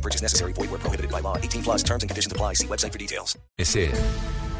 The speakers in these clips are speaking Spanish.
Purchase necessary. Void where prohibited by law. 18 plus terms and conditions apply. See website for details. Ese.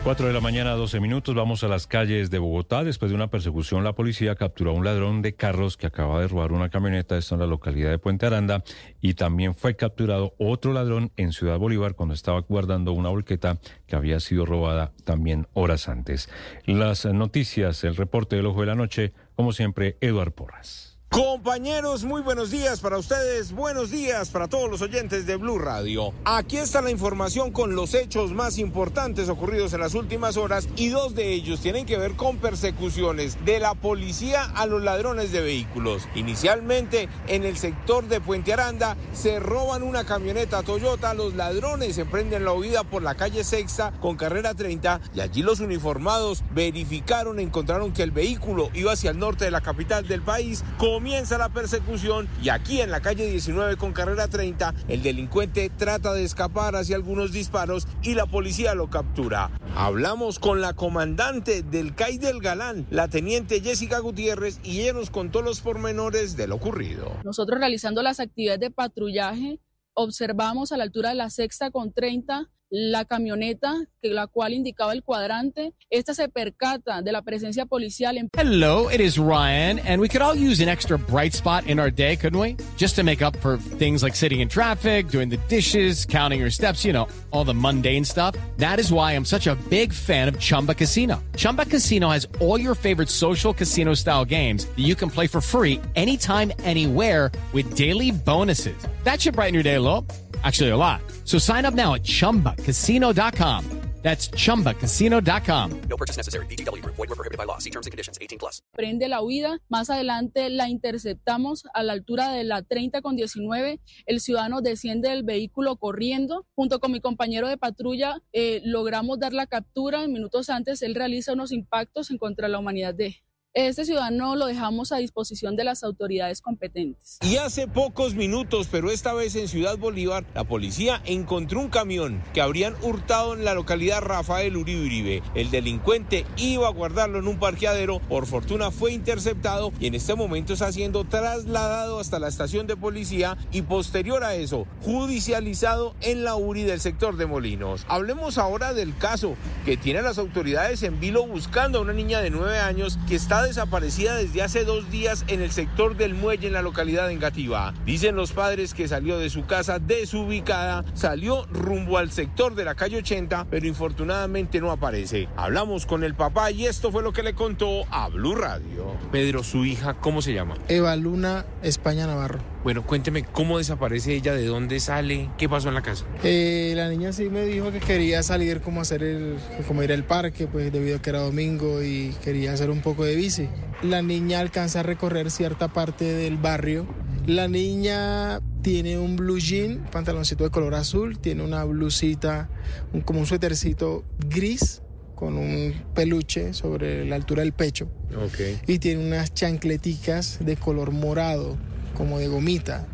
4 de la mañana, 12 minutos. Vamos a las calles de Bogotá. Después de una persecución, la policía capturó a un ladrón de carros que acaba de robar una camioneta. Esto en la localidad de Puente Aranda. Y también fue capturado otro ladrón en Ciudad Bolívar cuando estaba guardando una volqueta que había sido robada también horas antes. Las noticias, el reporte del ojo de la noche, como siempre, Eduard Porras. Compañeros, muy buenos días para ustedes, buenos días para todos los oyentes de Blue Radio. Aquí está la información con los hechos más importantes ocurridos en las últimas horas y dos de ellos tienen que ver con persecuciones de la policía a los ladrones de vehículos. Inicialmente en el sector de Puente Aranda se roban una camioneta Toyota, los ladrones emprenden la huida por la calle Sexta con carrera 30 y allí los uniformados verificaron, encontraron que el vehículo iba hacia el norte de la capital del país. Comienza la persecución y aquí en la calle 19 con carrera 30 el delincuente trata de escapar hacia algunos disparos y la policía lo captura. Hablamos con la comandante del CAI del Galán, la teniente Jessica Gutiérrez y ella nos contó los pormenores de lo ocurrido. Nosotros realizando las actividades de patrullaje observamos a la altura de la sexta con 30 la camioneta, que la cual indicaba el cuadrante. Esta se percata de la presencia policial en Hello, it is Ryan, and we could all use an extra bright spot in our day, couldn't we? Just to make up for things like sitting in traffic, doing the dishes, counting your steps, you know, all the mundane stuff. That is why I'm such a big fan of Chumba Casino. Chumba Casino has all your favorite social casino style games that you can play for free anytime, anywhere with daily bonuses. That should brighten your day a little. Actually, a lot. So sign up now at chumbacasino.com. That's chumbacasino.com. No purchase necessary. Group. Void were prohibited by law. See terms and conditions. 18 plus. prende la huida. Más adelante la interceptamos a la altura de la 30 con 19. El ciudadano desciende del vehículo corriendo. Junto con mi compañero de patrulla eh, logramos dar la captura. Minutos antes él realiza unos impactos en contra de la humanidad de este ciudadano lo dejamos a disposición de las autoridades competentes. Y hace pocos minutos, pero esta vez en Ciudad Bolívar, la policía encontró un camión que habrían hurtado en la localidad Rafael Uribe Uribe. El delincuente iba a guardarlo en un parqueadero, por fortuna fue interceptado y en este momento está siendo trasladado hasta la estación de policía y posterior a eso, judicializado en la URI del sector de Molinos. Hablemos ahora del caso que tienen las autoridades en vilo buscando a una niña de 9 años que está desaparecida desde hace dos días en el sector del muelle en la localidad de Engativá. Dicen los padres que salió de su casa desubicada, salió rumbo al sector de la calle 80, pero infortunadamente no aparece. Hablamos con el papá y esto fue lo que le contó a Blue Radio. Pedro, su hija, ¿cómo se llama? Eva Luna España Navarro. Bueno, cuénteme cómo desaparece ella, de dónde sale, qué pasó en la casa. Eh, la niña sí me dijo que quería salir como a hacer el, como ir al parque, pues debido a que era domingo y quería hacer un poco de bici. La niña alcanza a recorrer cierta parte del barrio. La niña tiene un blue jean, pantaloncito de color azul, tiene una blusita, un- como un suétercito gris con un peluche sobre la altura del pecho Ok. y tiene unas chancleticas de color morado, como de gomita.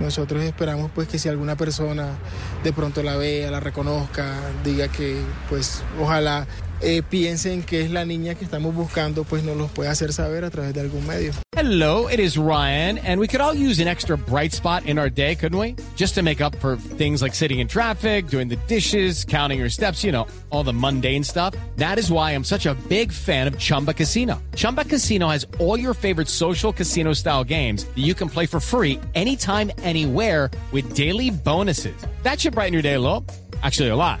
Nosotros esperamos pues que si alguna persona de pronto la vea, la reconozca, diga que pues ojalá eh, piensen que es la niña que estamos buscando, pues nos los puede hacer saber a través de algún medio. Hello, it is Ryan, and we could all use an extra bright spot in our day, couldn't we? Just to make up for things like sitting in traffic, doing the dishes, counting your steps, you know, all the mundane stuff. That is why I'm such a big fan of Chumba Casino. Chumba Casino has all your favorite social casino style games that you can play for free anytime, anywhere with daily bonuses. That should brighten your day a little. Actually, a lot.